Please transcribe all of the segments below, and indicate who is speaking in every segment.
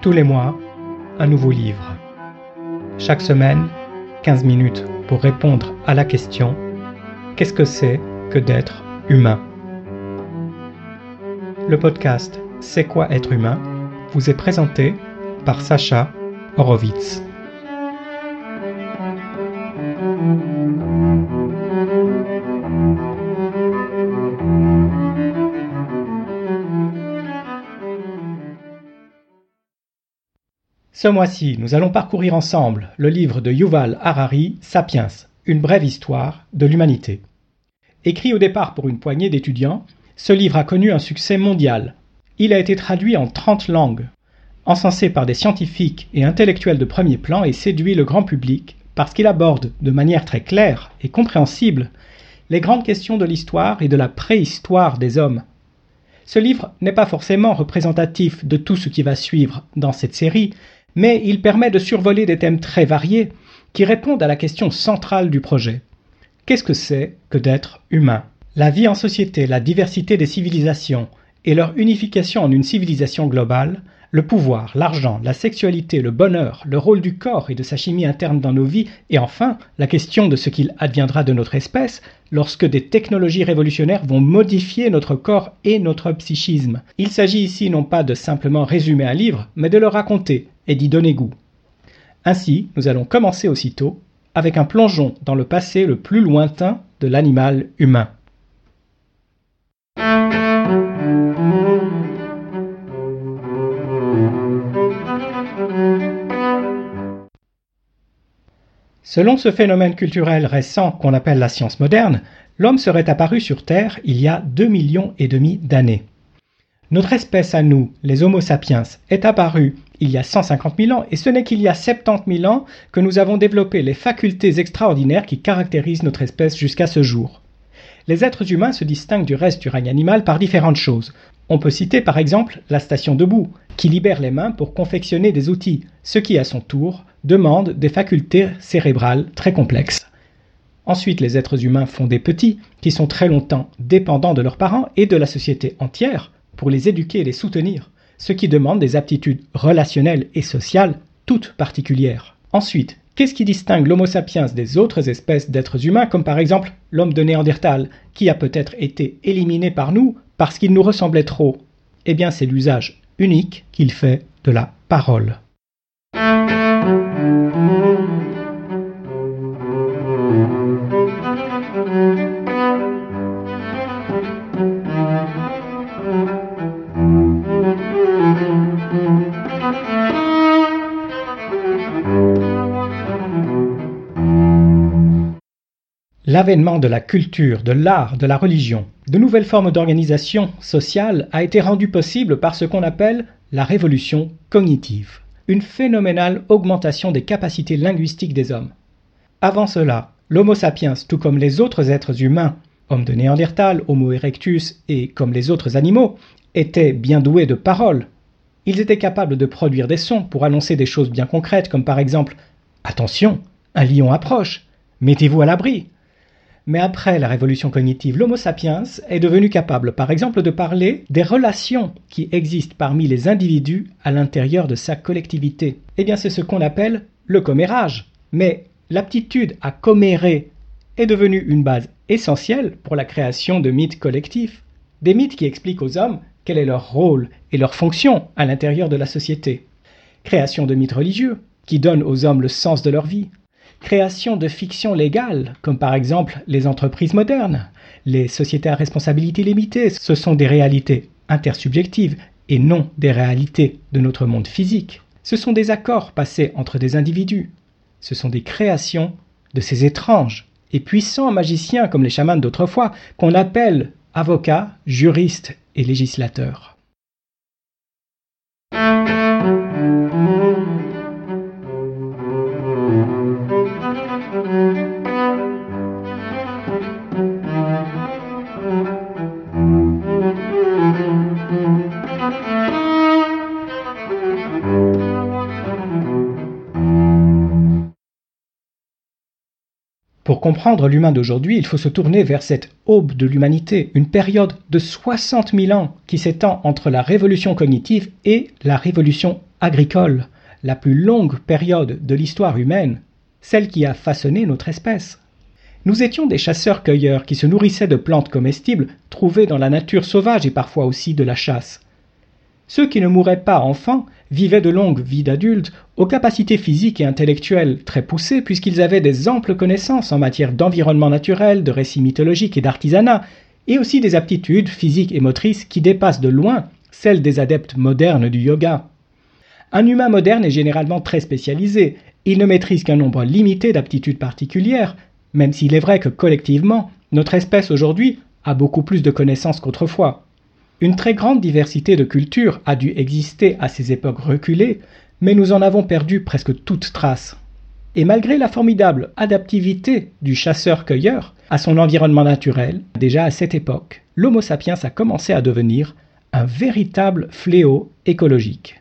Speaker 1: Tous les mois, un nouveau livre. Chaque semaine, 15 minutes pour répondre à la question Qu'est-ce que c'est que d'être humain? Le podcast C'est quoi être humain? vous est présenté par Sacha Horowitz. Ce mois-ci, nous allons parcourir ensemble le livre de Yuval Harari, Sapiens, une brève histoire de l'humanité. Écrit au départ pour une poignée d'étudiants, ce livre a connu un succès mondial. Il a été traduit en 30 langues, encensé par des scientifiques et intellectuels de premier plan et séduit le grand public parce qu'il aborde de manière très claire et compréhensible les grandes questions de l'histoire et de la préhistoire des hommes. Ce livre n'est pas forcément représentatif de tout ce qui va suivre dans cette série, mais il permet de survoler des thèmes très variés qui répondent à la question centrale du projet. Qu'est-ce que c'est que d'être humain? La vie en société, la diversité des civilisations et leur unification en une civilisation globale, le pouvoir, l'argent, la sexualité, le bonheur, le rôle du corps et de sa chimie interne dans nos vies, et enfin la question de ce qu'il adviendra de notre espèce lorsque des technologies révolutionnaires vont modifier notre corps et notre psychisme. Il s'agit ici non pas de simplement résumer un livre, mais de le raconter et d'y donner goût. Ainsi, nous allons commencer aussitôt avec un plongeon dans le passé le plus lointain de l'animal humain. Selon ce phénomène culturel récent qu'on appelle la science moderne, l'homme serait apparu sur Terre il y a 2 millions et demi d'années. Notre espèce à nous, les Homo sapiens, est apparue il y a 150 000 ans et ce n'est qu'il y a 70 000 ans que nous avons développé les facultés extraordinaires qui caractérisent notre espèce jusqu'à ce jour. Les êtres humains se distinguent du reste du règne animal par différentes choses. On peut citer par exemple la station debout, qui libère les mains pour confectionner des outils, ce qui à son tour demande des facultés cérébrales très complexes. Ensuite, les êtres humains font des petits, qui sont très longtemps dépendants de leurs parents et de la société entière pour les éduquer et les soutenir, ce qui demande des aptitudes relationnelles et sociales toutes particulières. Ensuite, qu'est-ce qui distingue l'Homo sapiens des autres espèces d'êtres humains, comme par exemple l'homme de Néandertal, qui a peut-être été éliminé par nous parce qu'il nous ressemblait trop? Eh bien, c'est l'usage unique qu'il fait de la parole. L'avènement de la culture, de l'art, de la religion, de nouvelles formes d'organisation sociale a été rendu possible par ce qu'on appelle la révolution cognitive, une phénoménale augmentation des capacités linguistiques des hommes. Avant cela, l'Homo sapiens, tout comme les autres êtres humains, hommes de Néandertal, Homo erectus et comme les autres animaux, étaient bien doués de paroles. Ils étaient capables de produire des sons pour annoncer des choses bien concrètes, comme par exemple Attention, un lion approche, mettez-vous à l'abri, mais après la révolution cognitive, l'Homo sapiens est devenu capable, par exemple, de parler des relations qui existent parmi les individus à l'intérieur de sa collectivité. Eh bien, c'est ce qu'on appelle le commérage. Mais l'aptitude à commérer est devenue une base essentielle pour la création de mythes collectifs. Des mythes qui expliquent aux hommes quel est leur rôle et leur fonction à l'intérieur de la société. Création de mythes religieux, qui donnent aux hommes le sens de leur vie, création de fictions légales, comme par exemple les entreprises modernes, les sociétés à responsabilité limitée, ce sont des réalités intersubjectives et non des réalités de notre monde physique. Ce sont des accords passés entre des individus. Ce sont des créations de ces étranges et puissants magiciens comme les chamans d'autrefois qu'on appelle avocats, juristes et législateurs. Pour comprendre l'humain d'aujourd'hui, il faut se tourner vers cette aube de l'humanité, une période de 60 000 ans qui s'étend entre la révolution cognitive et la révolution agricole, la plus longue période de l'histoire humaine, celle qui a façonné notre espèce. Nous étions des chasseurs-cueilleurs qui se nourrissaient de plantes comestibles trouvées dans la nature sauvage et parfois aussi de la chasse. Ceux qui ne mouraient pas enfants vivaient de longues vies d'adultes aux capacités physiques et intellectuelles très poussées puisqu'ils avaient des amples connaissances en matière d'environnement naturel, de récits mythologiques et d'artisanat, et aussi des aptitudes physiques et motrices qui dépassent de loin celles des adeptes modernes du yoga. Un humain moderne est généralement très spécialisé, il ne maîtrise qu'un nombre limité d'aptitudes particulières, même s'il est vrai que collectivement, notre espèce aujourd'hui a beaucoup plus de connaissances qu'autrefois. Une très grande diversité de cultures a dû exister à ces époques reculées, mais nous en avons perdu presque toute trace. Et malgré la formidable adaptivité du chasseur-cueilleur à son environnement naturel, déjà à cette époque, l'Homo sapiens a commencé à devenir un véritable fléau écologique.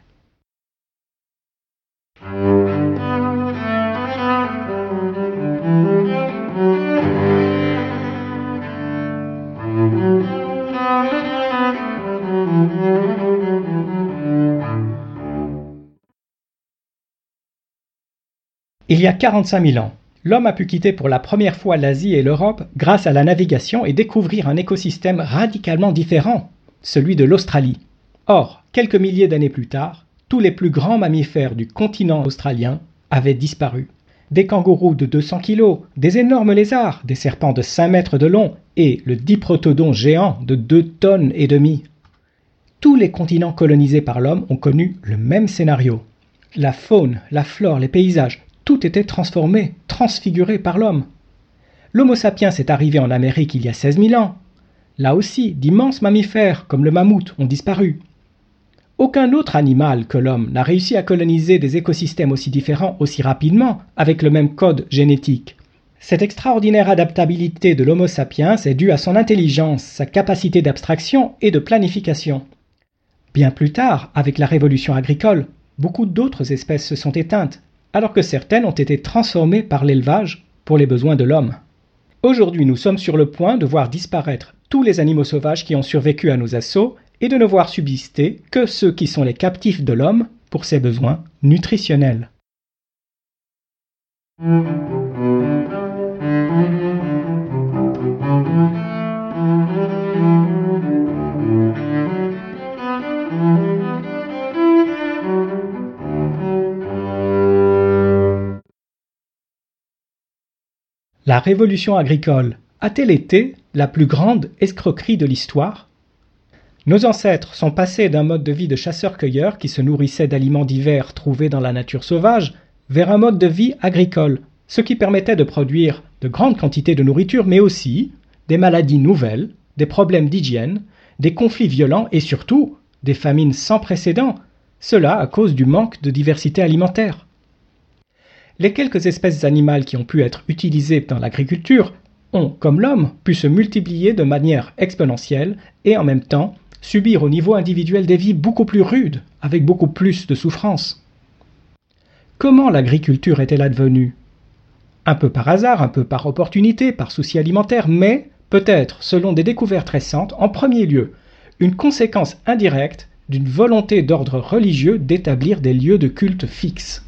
Speaker 1: Il y a 45 000 ans, l'homme a pu quitter pour la première fois l'Asie et l'Europe grâce à la navigation et découvrir un écosystème radicalement différent, celui de l'Australie. Or, quelques milliers d'années plus tard, tous les plus grands mammifères du continent australien avaient disparu. Des kangourous de 200 kg, des énormes lézards, des serpents de 5 mètres de long et le diprotodon géant de 2 tonnes et demie. Tous les continents colonisés par l'homme ont connu le même scénario. La faune, la flore, les paysages, tout était transformé, transfiguré par l'homme. L'Homo sapiens est arrivé en Amérique il y a 16 000 ans. Là aussi, d'immenses mammifères, comme le mammouth, ont disparu. Aucun autre animal que l'homme n'a réussi à coloniser des écosystèmes aussi différents aussi rapidement, avec le même code génétique. Cette extraordinaire adaptabilité de l'Homo sapiens est due à son intelligence, sa capacité d'abstraction et de planification. Bien plus tard, avec la révolution agricole, beaucoup d'autres espèces se sont éteintes, alors que certaines ont été transformées par l'élevage pour les besoins de l'homme. Aujourd'hui, nous sommes sur le point de voir disparaître tous les animaux sauvages qui ont survécu à nos assauts et de ne voir subsister que ceux qui sont les captifs de l'homme pour ses besoins nutritionnels. La révolution agricole a-t-elle été la plus grande escroquerie de l'histoire? Nos ancêtres sont passés d'un mode de vie de chasseurs-cueilleurs qui se nourrissaient d'aliments divers trouvés dans la nature sauvage vers un mode de vie agricole, ce qui permettait de produire de grandes quantités de nourriture mais aussi des maladies nouvelles, des problèmes d'hygiène, des conflits violents et surtout des famines sans précédent, cela à cause du manque de diversité alimentaire. Les quelques espèces animales qui ont pu être utilisées dans l'agriculture ont, comme l'homme, pu se multiplier de manière exponentielle et en même temps subir au niveau individuel des vies beaucoup plus rudes, avec beaucoup plus de souffrance. Comment l'agriculture est-elle advenue? Un peu par hasard, un peu par opportunité, par souci alimentaire, mais peut-être, selon des découvertes récentes, en premier lieu, une conséquence indirecte d'une volonté d'ordre religieux d'établir des lieux de culte fixes.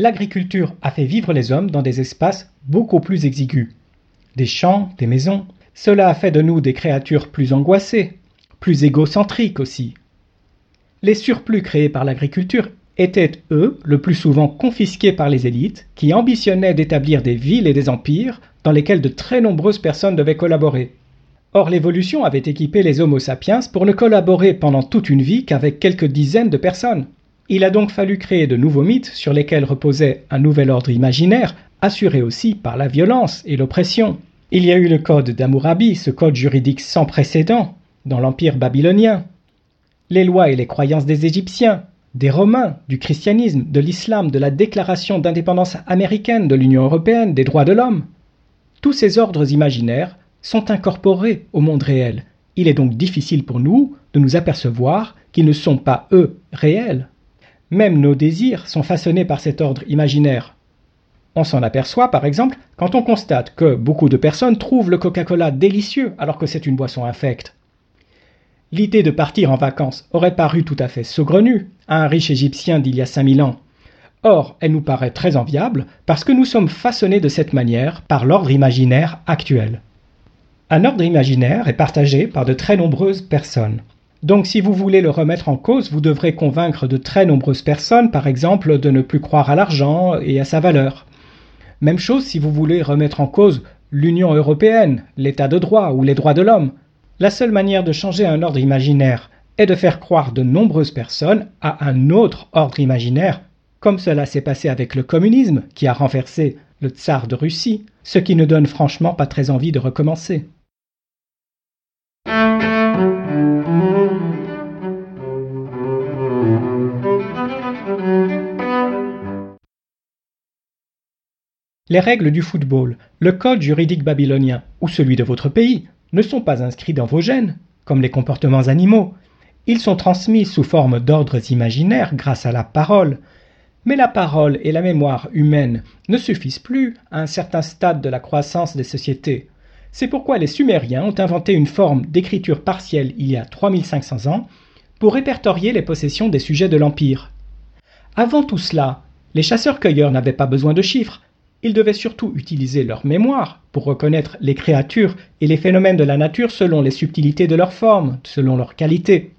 Speaker 1: L'agriculture a fait vivre les hommes dans des espaces beaucoup plus exigus. Des champs, des maisons. Cela a fait de nous des créatures plus angoissées, plus égocentriques aussi. Les surplus créés par l'agriculture étaient, eux, le plus souvent confisqués par les élites, qui ambitionnaient d'établir des villes et des empires dans lesquels de très nombreuses personnes devaient collaborer. Or l'évolution avait équipé les Homo sapiens pour ne collaborer pendant toute une vie qu'avec quelques dizaines de personnes. Il a donc fallu créer de nouveaux mythes sur lesquels reposait un nouvel ordre imaginaire, assuré aussi par la violence et l'oppression. Il y a eu le code d'Amourabi, ce code juridique sans précédent, dans l'Empire babylonien. Les lois et les croyances des Égyptiens, des Romains, du christianisme, de l'islam, de la déclaration d'indépendance américaine, de l'Union européenne, des droits de l'homme. Tous ces ordres imaginaires sont incorporés au monde réel. Il est donc difficile pour nous de nous apercevoir qu'ils ne sont pas, eux, réels. Même nos désirs sont façonnés par cet ordre imaginaire. On s'en aperçoit par exemple quand on constate que beaucoup de personnes trouvent le Coca-Cola délicieux alors que c'est une boisson infecte. L'idée de partir en vacances aurait paru tout à fait saugrenue à un riche Égyptien d'il y a 5000 ans. Or, elle nous paraît très enviable parce que nous sommes façonnés de cette manière par l'ordre imaginaire actuel. Un ordre imaginaire est partagé par de très nombreuses personnes. Donc si vous voulez le remettre en cause, vous devrez convaincre de très nombreuses personnes, par exemple, de ne plus croire à l'argent et à sa valeur. Même chose si vous voulez remettre en cause l'Union européenne, l'état de droit ou les droits de l'homme. La seule manière de changer un ordre imaginaire est de faire croire de nombreuses personnes à un autre ordre imaginaire, comme cela s'est passé avec le communisme qui a renversé le tsar de Russie, ce qui ne donne franchement pas très envie de recommencer. Les règles du football, le code juridique babylonien ou celui de votre pays ne sont pas inscrits dans vos gènes, comme les comportements animaux. Ils sont transmis sous forme d'ordres imaginaires grâce à la parole. Mais la parole et la mémoire humaine ne suffisent plus à un certain stade de la croissance des sociétés. C'est pourquoi les Sumériens ont inventé une forme d'écriture partielle il y a 3500 ans pour répertorier les possessions des sujets de l'Empire. Avant tout cela, les chasseurs-cueilleurs n'avaient pas besoin de chiffres, ils devaient surtout utiliser leur mémoire pour reconnaître les créatures et les phénomènes de la nature selon les subtilités de leur forme, selon leur qualité.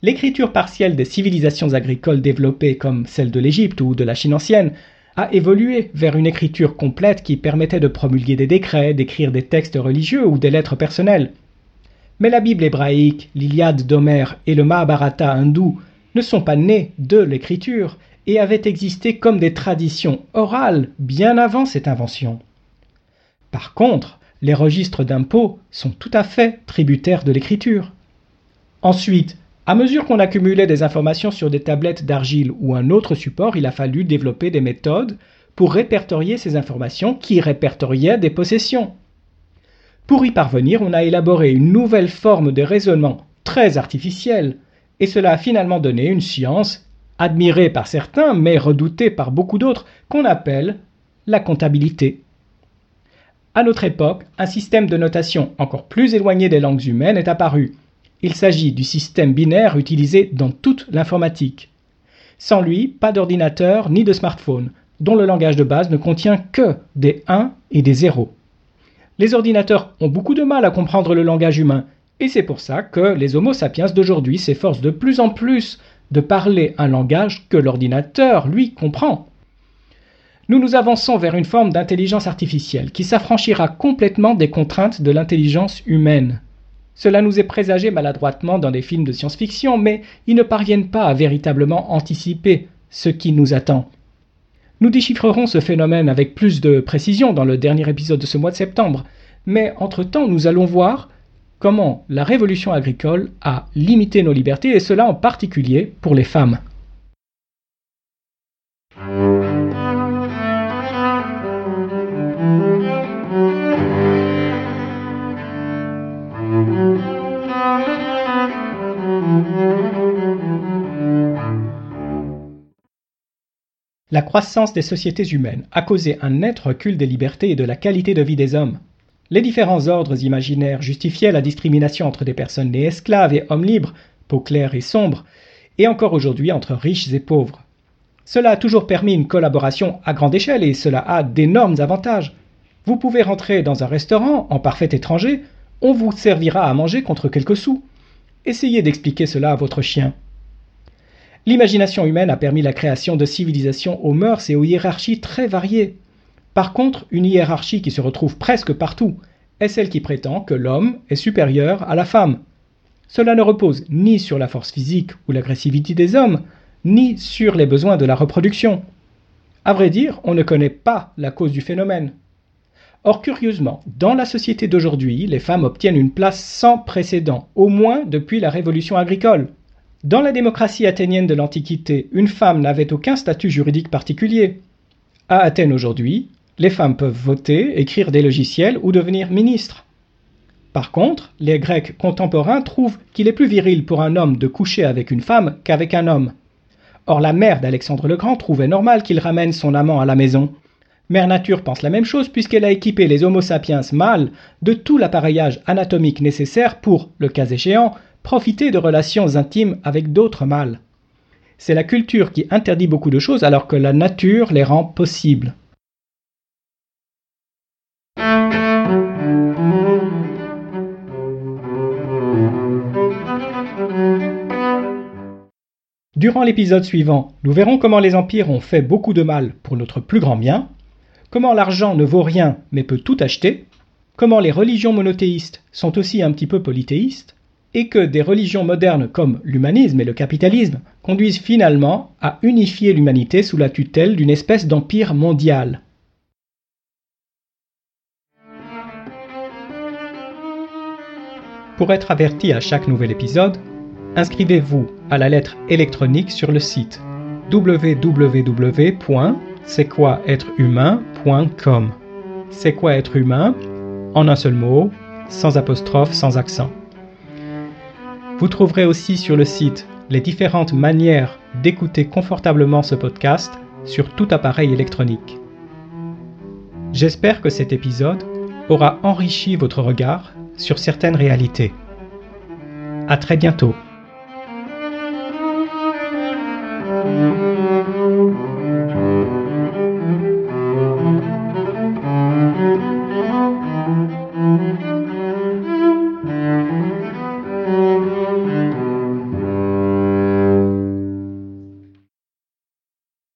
Speaker 1: L'écriture partielle des civilisations agricoles développées comme celle de l'Égypte ou de la Chine ancienne a évolué vers une écriture complète qui permettait de promulguer des décrets, d'écrire des textes religieux ou des lettres personnelles. Mais la Bible hébraïque, l'Iliade d'Homère et le Mahabharata hindou ne sont pas nés de l'écriture, et avaient existé comme des traditions orales bien avant cette invention. Par contre, les registres d'impôts sont tout à fait tributaires de l'écriture. Ensuite, à mesure qu'on accumulait des informations sur des tablettes d'argile ou un autre support, il a fallu développer des méthodes pour répertorier ces informations qui répertoriaient des possessions. Pour y parvenir, on a élaboré une nouvelle forme de raisonnement très artificielle, et cela a finalement donné une science admiré par certains, mais redouté par beaucoup d'autres, qu'on appelle la comptabilité. À notre époque, un système de notation encore plus éloigné des langues humaines est apparu. Il s'agit du système binaire utilisé dans toute l'informatique. Sans lui, pas d'ordinateur ni de smartphone, dont le langage de base ne contient que des 1 et des 0. Les ordinateurs ont beaucoup de mal à comprendre le langage humain, et c'est pour ça que les Homo sapiens d'aujourd'hui s'efforcent de plus en plus de parler un langage que l'ordinateur, lui, comprend. Nous nous avançons vers une forme d'intelligence artificielle qui s'affranchira complètement des contraintes de l'intelligence humaine. Cela nous est présagé maladroitement dans des films de science-fiction, mais ils ne parviennent pas à véritablement anticiper ce qui nous attend. Nous déchiffrerons ce phénomène avec plus de précision dans le dernier épisode de ce mois de septembre, mais entre-temps nous allons voir comment la révolution agricole a limité nos libertés, et cela en particulier pour les femmes. La croissance des sociétés humaines a causé un net recul des libertés et de la qualité de vie des hommes. Les différents ordres imaginaires justifiaient la discrimination entre des personnes nées esclaves et hommes libres, peau claire et sombre, et encore aujourd'hui entre riches et pauvres. Cela a toujours permis une collaboration à grande échelle et cela a d'énormes avantages. Vous pouvez rentrer dans un restaurant en parfait étranger, on vous servira à manger contre quelques sous. Essayez d'expliquer cela à votre chien. L'imagination humaine a permis la création de civilisations aux mœurs et aux hiérarchies très variées. Par contre, une hiérarchie qui se retrouve presque partout est celle qui prétend que l'homme est supérieur à la femme. Cela ne repose ni sur la force physique ou l'agressivité des hommes, ni sur les besoins de la reproduction. À vrai dire, on ne connaît pas la cause du phénomène. Or, curieusement, dans la société d'aujourd'hui, les femmes obtiennent une place sans précédent, au moins depuis la révolution agricole. Dans la démocratie athénienne de l'Antiquité, une femme n'avait aucun statut juridique particulier. À Athènes aujourd'hui, les femmes peuvent voter, écrire des logiciels ou devenir ministres. Par contre, les Grecs contemporains trouvent qu'il est plus viril pour un homme de coucher avec une femme qu'avec un homme. Or la mère d'Alexandre le Grand trouvait normal qu'il ramène son amant à la maison. Mère Nature pense la même chose puisqu'elle a équipé les Homo sapiens mâles de tout l'appareillage anatomique nécessaire pour, le cas échéant, profiter de relations intimes avec d'autres mâles. C'est la culture qui interdit beaucoup de choses alors que la nature les rend possibles. Durant l'épisode suivant, nous verrons comment les empires ont fait beaucoup de mal pour notre plus grand bien, comment l'argent ne vaut rien mais peut tout acheter, comment les religions monothéistes sont aussi un petit peu polythéistes, et que des religions modernes comme l'humanisme et le capitalisme conduisent finalement à unifier l'humanité sous la tutelle d'une espèce d'empire mondial. Pour être averti à chaque nouvel épisode, inscrivez-vous à la lettre électronique sur le site www.c'estquoiêtrehumain.com. C'est quoi être humain? En un seul mot, sans apostrophe, sans accent. Vous trouverez aussi sur le site les différentes manières d'écouter confortablement ce podcast sur tout appareil électronique. J'espère que cet épisode aura enrichi votre regard sur certaines réalités. À très bientôt.